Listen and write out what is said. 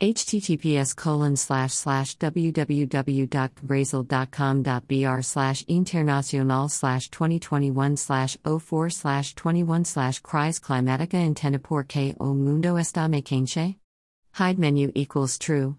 https colon slash slash www.brazil.com.br slash internacional slash 2021 slash 04 slash 21 slash cries climática entenda por que o mundo está me quente? Hide menu equals true.